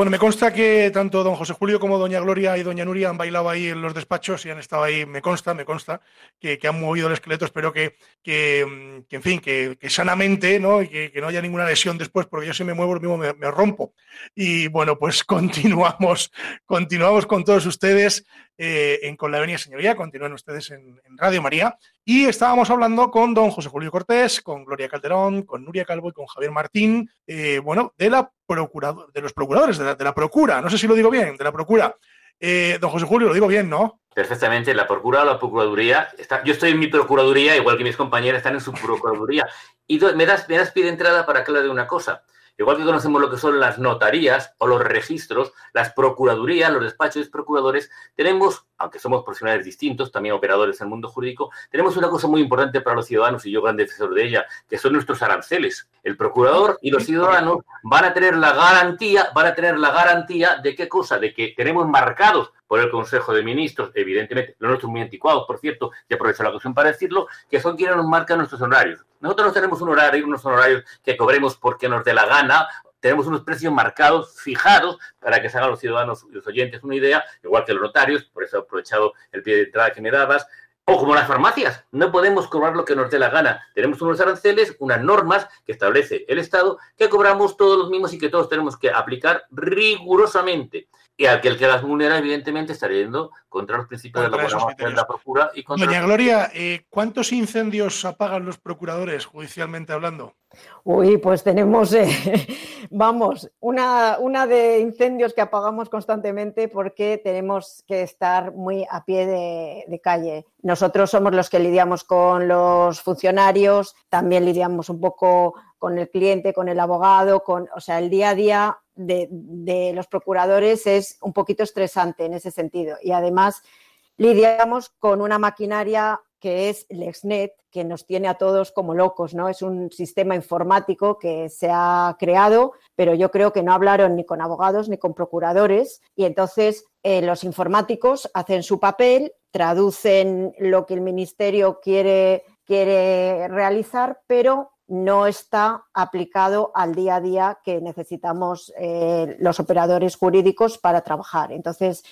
Bueno, me consta que tanto don José Julio como doña Gloria y doña Nuria han bailado ahí en los despachos y han estado ahí, me consta, me consta, que, han movido el esqueleto. Espero que, que, en fin, que, sanamente, ¿no? Y que, no haya ninguna lesión después, porque yo si me muevo, mismo me, me rompo. Y bueno, pues continuamos, continuamos con todos ustedes eh, en Con la Venia Señoría, continúen ustedes en, en Radio María. Y estábamos hablando con don José Julio Cortés, con Gloria Calderón, con Nuria Calvo y con Javier Martín, eh, bueno, de la procurador, de los procuradores, de la, de la Procura, no sé si lo digo bien, de la Procura. Eh, don José Julio, lo digo bien, ¿no? Perfectamente, la Procura o la Procuraduría. Yo estoy en mi Procuraduría, igual que mis compañeras están en su Procuraduría. Y me das, me das pie de entrada para que de una cosa. Igual que conocemos lo que son las notarías o los registros, las procuradurías, los despachos de procuradores, tenemos, aunque somos profesionales distintos, también operadores en el mundo jurídico, tenemos una cosa muy importante para los ciudadanos, y yo gran defensor de ella, que son nuestros aranceles. El procurador y los ciudadanos van a tener la garantía, van a tener la garantía de qué cosa, de que tenemos marcados por el Consejo de Ministros, evidentemente, los nuestros muy anticuados, por cierto, y aprovecho la ocasión para decirlo, que son quienes nos marcan nuestros honorarios. Nosotros no tenemos un horario, unos honorarios que cobremos porque nos dé la gana, tenemos unos precios marcados, fijados, para que se hagan los ciudadanos y los oyentes una idea, igual que los notarios, por eso he aprovechado el pie de entrada que me dabas, o como las farmacias, no podemos cobrar lo que nos dé la gana. Tenemos unos aranceles, unas normas que establece el Estado, que cobramos todos los mismos y que todos tenemos que aplicar rigurosamente. Y al que el que las vulnera, evidentemente, estaría yendo contra los principios Contra de la de la procura y contra Doña Gloria, eh, ¿cuántos incendios apagan los procuradores, judicialmente hablando? Uy, pues tenemos, eh, vamos, una, una de incendios que apagamos constantemente porque tenemos que estar muy a pie de, de calle. Nosotros somos los que lidiamos con los funcionarios, también lidiamos un poco con el cliente, con el abogado, con, o sea, el día a día de, los procuradores es un poquito estresante en ese sentido. Y además lidiamos con una maquinaria que es LexNet, que nos tiene a todos como locos, ¿no? Es un sistema informático que se ha creado, pero yo creo que no hablaron ni con abogados ni con procuradores y entonces eh, los informáticos hacen su papel, traducen lo que el ministerio quiere, quiere realizar, pero no está aplicado al día a día que necesitamos eh, los operadores jurídicos para trabajar. Entonces,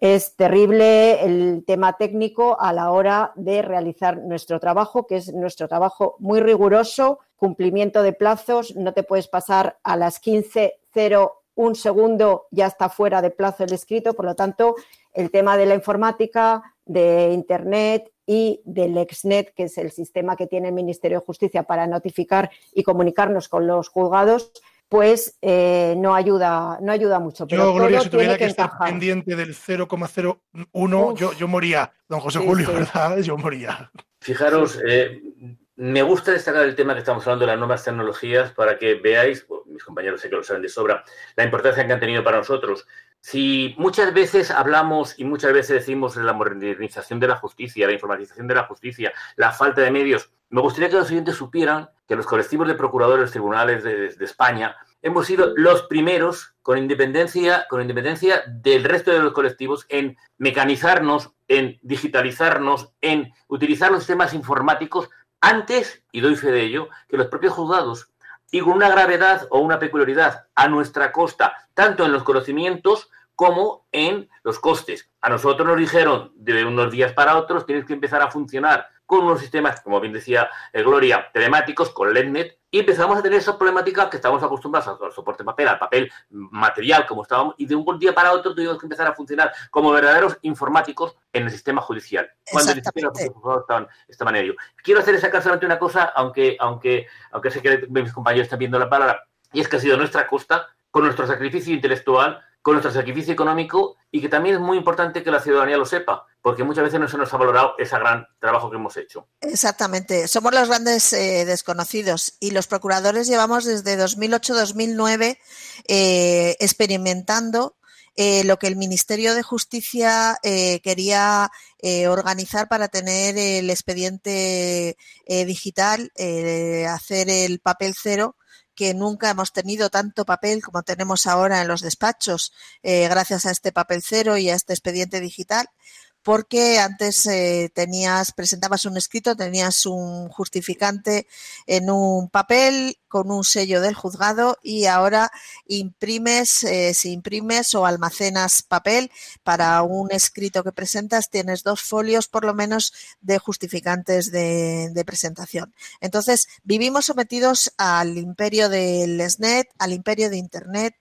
Es terrible el tema técnico a la hora de realizar nuestro trabajo, que es nuestro trabajo muy riguroso, cumplimiento de plazos, no te puedes pasar a las 15.0 un segundo ya está fuera de plazo el escrito, por lo tanto, el tema de la informática, de Internet y del EXNET, que es el sistema que tiene el Ministerio de Justicia para notificar y comunicarnos con los juzgados, pues eh, no ayuda no ayuda mucho. Pero Yo, Gloria, todo si tuviera tiene que, estar encajar. pendiente del 0,01, Uf. yo, yo moría. Don José Sí, Julio, sí. ¿verdad? Yo moría. Fijaros, eh, me gusta destacar el tema que estamos hablando de las nuevas tecnologías para que veáis, bueno, mis compañeros sé que lo saben de sobra, la importancia que han tenido para nosotros. Si muchas veces hablamos y muchas veces decimos de la modernización de la justicia, la informatización de la justicia, la falta de medios, me gustaría que los oyentes supieran que los colectivos de procuradores tribunales de, de España hemos sido los primeros, con independencia, con independencia del resto de los colectivos, en mecanizarnos, en digitalizarnos, en utilizar los sistemas informáticos antes, y doy fe de ello, que los propios juzgados y con una gravedad o una peculiaridad a nuestra costa, tanto en los conocimientos como en los costes. A nosotros nos dijeron de unos días para otros tienes que empezar a funcionar con unos sistemas, como bien decía eh, Gloria, telemáticos, con LEDNet, y empezamos a tener esa problemática que estamos acostumbrados al, soporte papel, al papel material, como estábamos, y de un día para otro tuvimos que empezar a funcionar como verdaderos informáticos en el sistema judicial, cuando ni siquiera los juzgados estaban, en ello. Quiero hacer esa solamente una cosa, aunque, aunque, aunque sé que mis compañeros están viendo la palabra, y es que ha sido nuestra costa, con nuestro sacrificio intelectual, con nuestro sacrificio económico, y que también es muy importante que la ciudadanía lo sepa, porque muchas veces no se nos ha valorado ese gran trabajo que hemos hecho. Exactamente, somos los grandes eh, desconocidos y los procuradores llevamos desde 2008-2009 eh, experimentando eh, lo que el Ministerio de Justicia eh, quería organizar para tener el expediente digital, hacer el papel cero que nunca hemos tenido tanto papel como tenemos ahora en los despachos, eh, gracias a este papel cero y a este expediente digital porque antes eh, tenías, presentabas un escrito, tenías un justificante en un papel con un sello del juzgado y ahora imprimes, eh, si imprimes o almacenas papel para un escrito que presentas, tienes dos folios por lo menos de justificantes de, presentación. Entonces, vivimos sometidos al imperio del SNET, al imperio de Internet,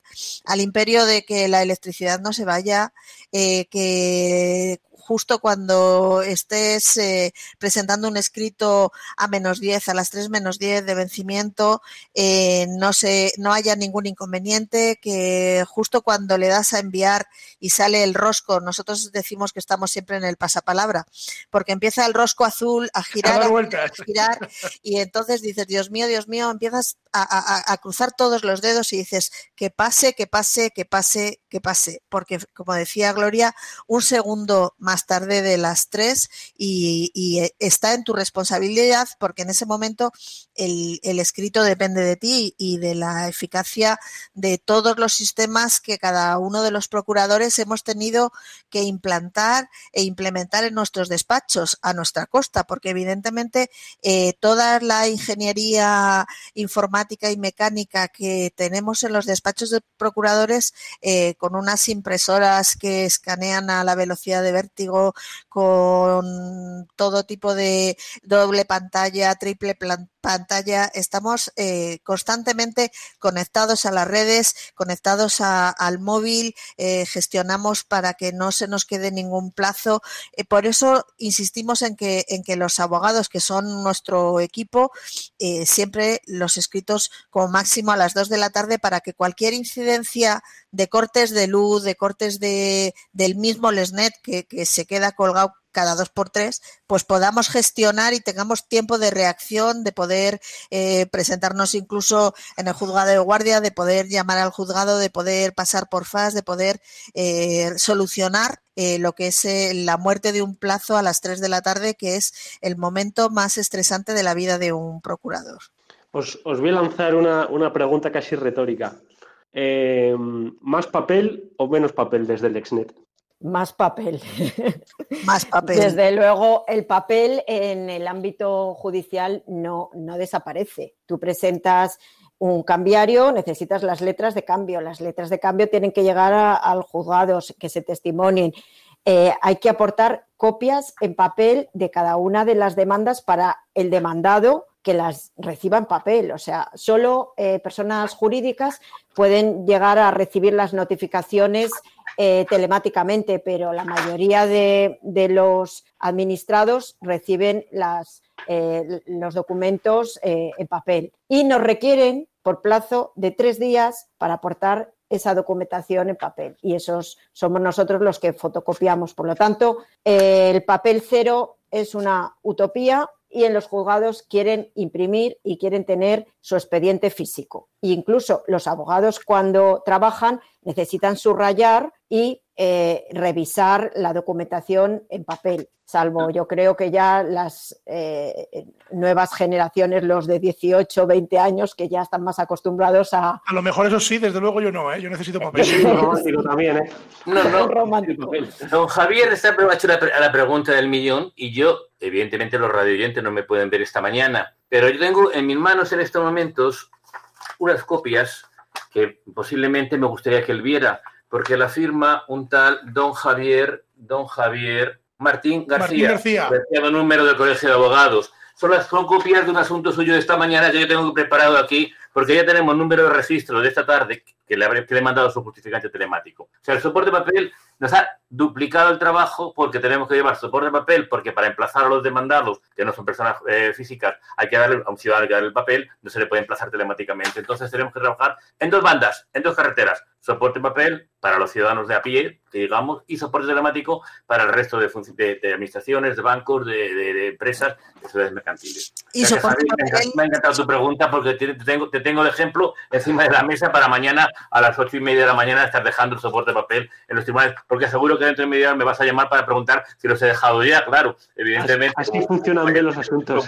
al imperio de que la electricidad no se vaya, eh, que justo cuando estés eh, presentando un escrito a menos 10, a las 3 menos 10 de vencimiento, eh, no, se, no haya ningún inconveniente, que justo cuando le das a enviar y sale el rosco, nosotros decimos que estamos siempre en el pasapalabra, porque empieza el rosco azul a A girar, a vueltas. girar y entonces dices, Dios mío, Dios mío, empiezas a, a- a cruzar todos los dedos y dices, que pase, que pase, que pase, que pase, porque como decía Gloria, un segundo más tarde de las tres y, y, eh, está en tu responsabilidad porque en ese momento el, escrito depende de ti y de la eficacia de todos los sistemas que cada uno de los procuradores hemos tenido que implantar e implementar en nuestros despachos a nuestra costa, porque evidentemente eh, toda la ingeniería informática y mecánica que tenemos en los despachos de procuradores eh, con unas impresoras que escanean a la velocidad de vértigo, con todo tipo de doble pantalla, triple plan- pantalla, estamos eh, constantemente conectados a las redes, conectados a- al móvil, eh, gestionamos para que no se nos quede ningún plazo. Eh, por eso insistimos en que, en que los abogados, que son nuestro equipo, eh, siempre los escritos como máximo a las 2 de la tarde para que cualquier incidencia de cortes de luz, de cortes de, del mismo Lesnet que, que se queda colgado cada dos por tres, pues podamos gestionar y tengamos tiempo de reacción, de poder eh, presentarnos incluso en el juzgado de guardia, de poder llamar al juzgado, de poder pasar por FAS, de poder eh, solucionar eh, lo que es la muerte de un plazo a las 3 de la tarde, que es el momento más estresante de la vida de un procurador. Os, os voy a lanzar una, una pregunta casi retórica. ¿Más papel o menos papel desde el Exnet? Más papel. Más papel. Desde luego, el papel en el ámbito judicial no, no desaparece. Tú presentas un cambiario, necesitas las letras de cambio. Las letras de cambio tienen que llegar a- al juzgado, que se testimonien. eh, hay que aportar copias en papel de cada una de las demandas para el demandado que las reciba en papel. O sea, solo eh, personas jurídicas pueden llegar a recibir las notificaciones eh, telemáticamente, pero la mayoría de, de los administrados reciben las, eh, los documentos en papel y nos requieren por plazo de tres días para aportar esa documentación en papel y esos somos nosotros los que fotocopiamos. Por lo tanto, el papel cero es una utopía y en los juzgados quieren imprimir y quieren tener su expediente físico. E incluso los abogados cuando trabajan necesitan subrayar y eh, revisar la documentación en papel, salvo yo creo que ya las eh, nuevas generaciones, los de 18, 20 años, que ya están más acostumbrados a... A lo mejor eso sí, desde luego yo no, ¿eh? yo necesito papel. Un romántico también, ¿eh? No, no. romántico. Don Javier está ha hecho la, pre- la pregunta del millón y yo, evidentemente, los radioyentes no me pueden ver esta mañana, pero yo tengo en mis manos en estos momentos unas copias que posiblemente me gustaría que él viera, porque la firma un tal Don Javier, Don Javier Martín García, Martín García. número del Colegio de Abogados. Son las son copias de un asunto suyo de esta mañana que yo tengo preparado aquí, porque ya tenemos número de registro de esta tarde que le, habré, que le he mandado su justificante telemático. O sea, el soporte de papel nos ha duplicado el trabajo porque tenemos que llevar soporte de papel, porque para emplazar a los demandados, que no son personas eh, físicas, hay que darle a un ciudadano hay que darle el papel, no se le puede emplazar telemáticamente. Entonces tenemos que trabajar en dos bandas, en dos carreteras. Soporte de papel para los ciudadanos de a pie, que digamos, y soporte telemático para el resto de, de- de administraciones, de bancos, de, de- de empresas, de sociedades mercantiles. Y Gracias, soporte Javi, papel- me ha encantado tu pregunta porque te, te tengo, te tengo el ejemplo encima de la mesa para mañana a las ocho y media de la mañana estar dejando el soporte de papel en los tribunales, porque seguro que dentro de media hora me vas a llamar para preguntar si los he dejado ya, claro, evidentemente. Así, así funcionan bien los asuntos.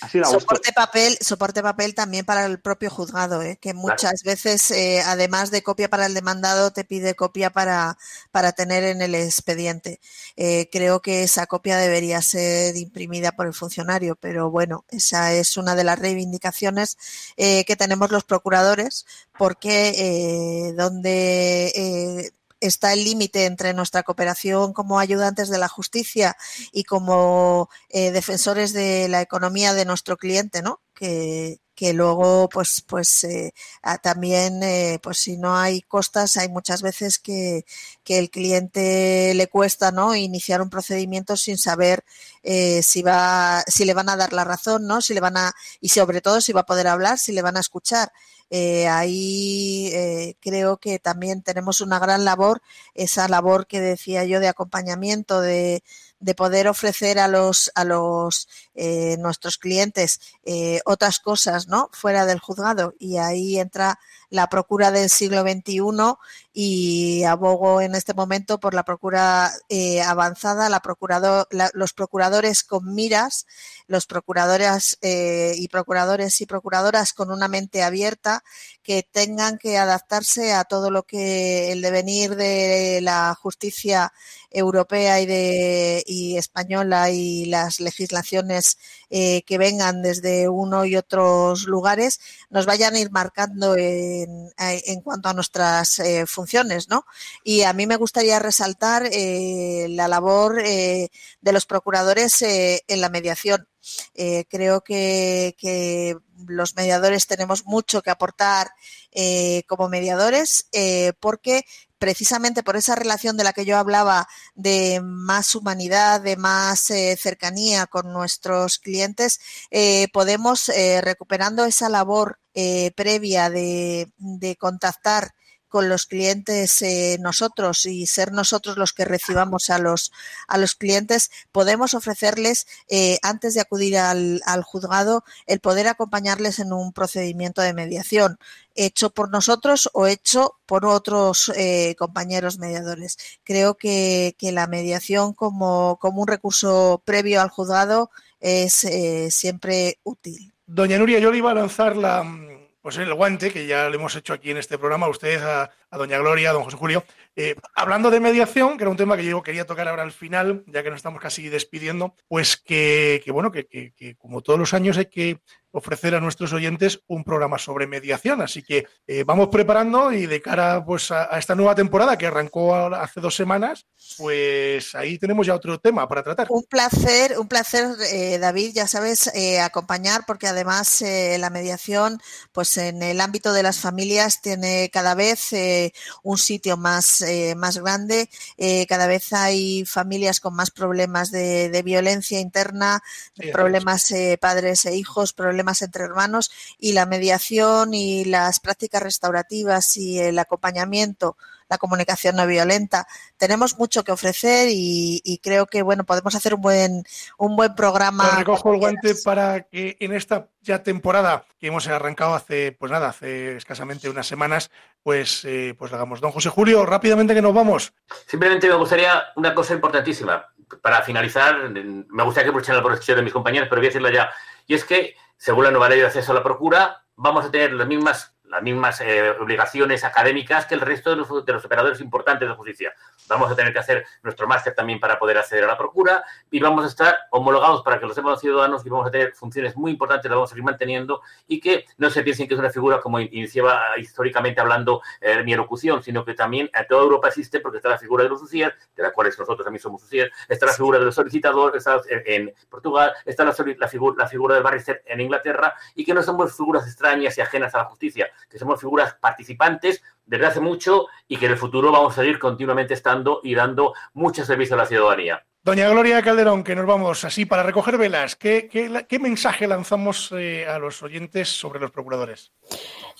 Así. Soporte papel, soporte papel también para el propio juzgado, ¿eh? que muchas veces, eh, además de copia para el demandado, te pide copia para, para tener en el expediente. Eh, creo que esa copia debería ser imprimida por el funcionario, pero bueno, esa es una de las reivindicaciones eh, que tenemos los procuradores, porque eh, donde eh, está el límite entre nuestra cooperación como ayudantes de la justicia y como eh, defensores de la economía de nuestro cliente, ¿no? Que, luego, pues, pues eh, ah, también, pues si no hay costas, hay muchas veces que, que el cliente le cuesta, ¿no? Iniciar un procedimiento sin saber si va, si le van a dar la razón, ¿no? Si le van a, y sobre todo si va a poder hablar, si le van a escuchar. Eh, ahí eh, creo que también tenemos una gran labor, esa labor que decía yo de acompañamiento, de, de poder ofrecer a los a los eh, nuestros clientes eh, otras cosas no fuera del juzgado. Y ahí entra la procura del siglo XXI y abogo en este momento por la procura eh, avanzada la procurador la- los procuradores con miras los procuradores eh, y procuradores y procuradoras con una mente abierta que tengan que adaptarse a todo lo que el devenir de la justicia europea y de y española y las legislaciones eh, que vengan desde uno y otros lugares nos vayan a ir marcando en, en cuanto a nuestras eh, funciones, ¿no? Y a mí me gustaría resaltar eh, la labor eh, de los procuradores eh, en la mediación. Eh, creo que, los mediadores tenemos mucho que aportar eh, como mediadores eh, porque precisamente por esa relación de la que yo hablaba de más humanidad, de más eh, cercanía con nuestros clientes, eh, podemos, eh, recuperando esa labor eh, previa de, de contactar con los clientes eh, nosotros y ser nosotros los que recibamos a los a los clientes podemos ofrecerles eh, antes de acudir al, al juzgado el poder acompañarles en un procedimiento de mediación hecho por nosotros o hecho por otros eh, compañeros mediadores. Creo que, que la mediación como, como un recurso previo al juzgado es eh, siempre útil. Doña Nuria, yo le iba a lanzar la, pues el guante, que ya lo hemos hecho aquí en este programa. Usted ha, a doña Gloria, a don José Julio. Eh, hablando de mediación, que era un tema que yo quería tocar ahora al final, ya que nos estamos casi despidiendo, pues que, bueno, que, que- que como todos los años hay que ofrecer a nuestros oyentes un programa sobre mediación. Así que eh, vamos preparando y de cara pues, a, a esta nueva temporada que arrancó hace dos semanas, pues ahí tenemos ya otro tema para tratar. Un placer, un placer, eh, David, ya sabes, eh, acompañar, porque además eh, la mediación, pues en el ámbito de las familias tiene cada vez un sitio más, eh, más grande, cada vez hay familias con más problemas de, de violencia interna, Sí, problemas eh, padres e hijos, problemas entre hermanos, y la mediación y las prácticas restaurativas y el acompañamiento la comunicación no violenta. Tenemos mucho que ofrecer y, y creo que bueno podemos hacer un buen un buen programa. Te recojo el guante para que en esta ya temporada que hemos arrancado hace, pues nada, hace escasamente unas semanas, pues, eh, pues lo hagamos. Don José Julio, rápidamente que nos vamos. Simplemente me gustaría una cosa importantísima. Para finalizar, me gustaría que aprovechen la protección de mis compañeros, pero voy a decirlo ya. Y es que, según la nueva ley de acceso a la procura, vamos a tener las mismas, las mismas eh, obligaciones académicas que el resto de los, de los operadores importantes de justicia. Vamos a tener que hacer nuestro máster también para poder acceder a la procura y vamos a estar homologados para que los ciudadanos y vamos a tener funciones muy importantes, las vamos a seguir manteniendo y que no se piensen que es una figura como iniciaba históricamente hablando eh, mi elocución, sino que también en toda Europa existe porque está la figura de los UCIER, de las cuales nosotros también somos UCIER, está la figura del solicitador está en, Portugal, está la, la, figu- la figura del barrister en Inglaterra y que no somos figuras extrañas y ajenas a la justicia, que somos figuras participantes desde hace mucho y que en el futuro vamos a seguir continuamente estando y dando mucho servicio a la ciudadanía. Doña Gloria Calderón, que nos vamos así para recoger velas. ¿Qué, qué- qué mensaje lanzamos eh, a los oyentes sobre los procuradores?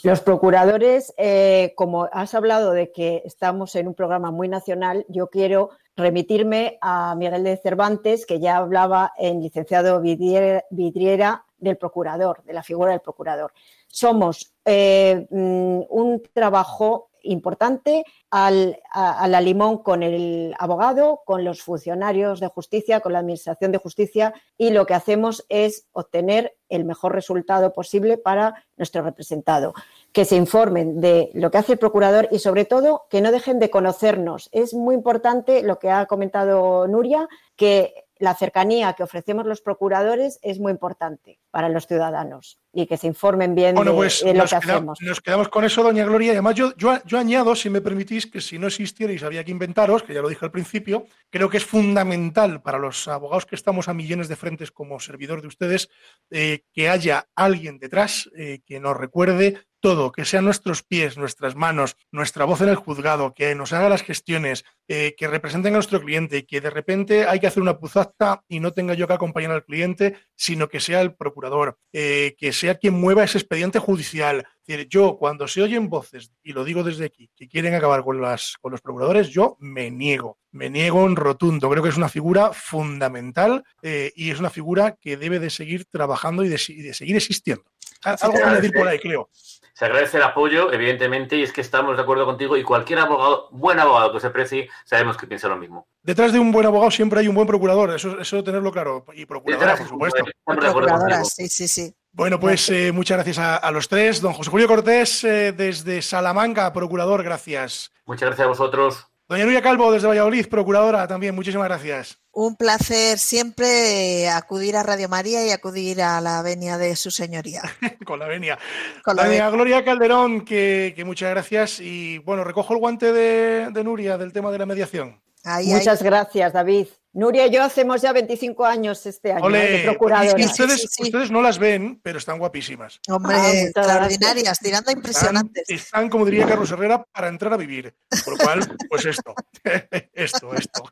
Los procuradores, eh, como has hablado de que estamos en un programa muy nacional, yo quiero remitirme a Miguel de Cervantes, que ya hablaba en licenciado Vidriera, Vidriera del procurador, de la figura del procurador. Somos eh, mm, un trabajo importante al, a, a la limón con el abogado, con los funcionarios de justicia, con la administración de justicia y lo que hacemos es obtener el mejor resultado posible para nuestro representado. Que se informen de lo que hace el procurador y sobre todo que no dejen de conocernos. Es muy importante lo que ha comentado Nuria, que la cercanía que ofrecemos los procuradores es muy importante para los ciudadanos y que se informen bien Bueno, de, pues de lo nos, que queda- hacemos. nos quedamos con eso, doña Gloria. Y además, yo, yo, yo añado, si me permitís, que si no existierais, había que inventaros, que ya lo dije al principio, creo que es fundamental para los abogados que estamos a millones de frentes como servidor de ustedes, eh, que haya alguien detrás eh, que nos recuerde todo, que sean nuestros pies, nuestras manos, nuestra voz en el juzgado, que nos haga las gestiones, eh, que representen a nuestro cliente, que de repente hay que hacer una puzacta y no tenga yo que acompañar al cliente, sino que sea el procurador, eh, que sea quien mueva ese expediente judicial. Es decir, yo cuando se oyen voces, y lo digo desde aquí, que quieren acabar con, las, con los procuradores, yo me niego, me niego en rotundo. Creo que es una figura fundamental eh, y es una figura que debe de seguir trabajando y de, y de seguir existiendo. Algo que sí. por ahí, creo. Se agradece el apoyo, evidentemente, y es que estamos de acuerdo contigo y cualquier abogado, buen abogado que se precie, sabemos que piensa lo mismo. Detrás de un buen abogado siempre hay un buen procurador, eso, eso tenerlo claro. Y procuradora, por supuesto. Contigo. sí, sí, sí. Bueno, pues eh, muchas gracias a, a los tres. Don José Julio Cortés, eh, desde Salamanca, procurador, gracias. Muchas gracias a vosotros. Doña Nuria Calvo, desde Valladolid, procuradora, también, muchísimas gracias. Un placer siempre acudir a Radio María y acudir a la venia de su señoría. Con la venia. Con la Doña venia. Gloria Calderón, que, que muchas gracias. Y bueno, recojo el guante de, de Nuria del tema de la mediación. Ahí, ahí. Muchas gracias, David. Nuria y yo hacemos ya 25 años este año ¿eh? Ole, de y procuradora. ustedes, Sí, sí, sí. ustedes no las ven, pero están guapísimas. Hombre, Ah, extraordinarias, tirando Están, impresionantes. están, como diría Carlos Herrera, para entrar a vivir. Por lo cual, pues esto, esto, esto.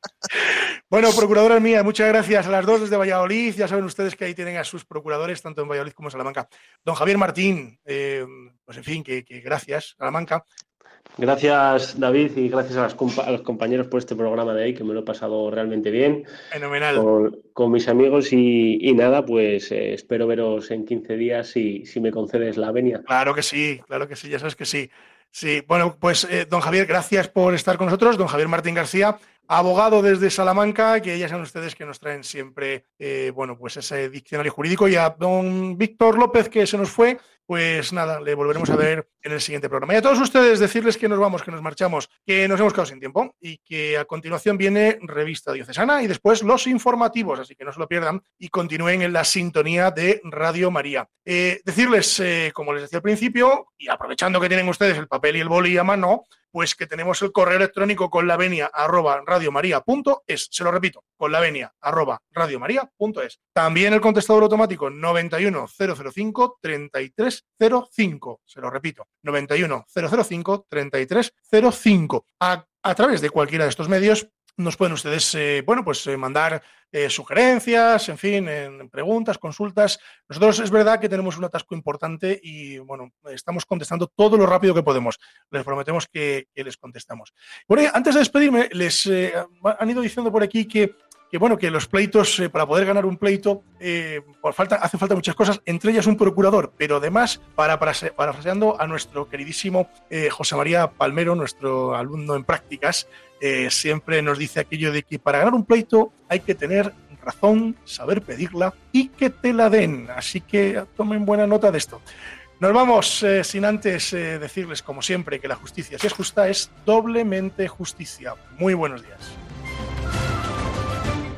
Bueno, procuradoras mías, muchas gracias a las dos desde Valladolid. Ya saben ustedes que ahí tienen a sus procuradores, tanto en Valladolid como en Salamanca. Don Javier Martín, eh, pues en fin, que, que gracias, Salamanca. Gracias, David, y gracias a, las compa- a los compañeros por este programa de hoy, que me lo he pasado realmente bien Fenomenal. con, con mis amigos. Y, y nada, pues eh, espero veros en 15 días si, si me concedes la venia. Claro que sí, claro que sí, ya sabes que sí. Sí, bueno, pues eh, don Javier, gracias por estar con nosotros. Don Javier Martín García, abogado desde Salamanca, que ya saben ustedes que nos traen siempre, eh, bueno, pues ese diccionario jurídico. Y a don Víctor López, que se nos fue, pues nada, le volveremos a ver en el siguiente programa. Y a todos ustedes decirles que nos vamos, que nos marchamos, que nos hemos quedado sin tiempo y que a continuación viene Revista Diocesana y después los informativos, así que no se lo pierdan y continúen en la sintonía de Radio María. Eh, decirles, eh, como les decía al principio, y aprovechando que tienen ustedes el papel y el boli a mano, pues que tenemos el correo electrónico con la venia arroba radiomaria.es. Se lo repito, con la venia arroba radiomaria.es. También el contestador automático 91005 3305. Se lo repito, 91005 3305. A, a través de cualquiera de estos medios nos pueden ustedes, eh, bueno, pues eh, mandar eh, sugerencias, en fin, en preguntas, consultas. Nosotros es verdad que tenemos un atasco importante y, bueno, estamos contestando todo lo rápido que podemos. Les prometemos que, que les contestamos. Bueno, antes de despedirme, les han ido diciendo por aquí que que bueno, que los pleitos, eh, para poder ganar un pleito, eh, por falta, hace falta muchas cosas, entre ellas un procurador, pero además, para, para parafraseando a nuestro queridísimo eh, José María Palmero, nuestro alumno en prácticas, eh, siempre nos dice aquello de que para ganar un pleito hay que tener razón, saber pedirla y que te la den. Así que tomen buena nota de esto. Nos vamos sin antes decirles, como siempre, que la justicia, si es justa, es doblemente justicia. Muy buenos días.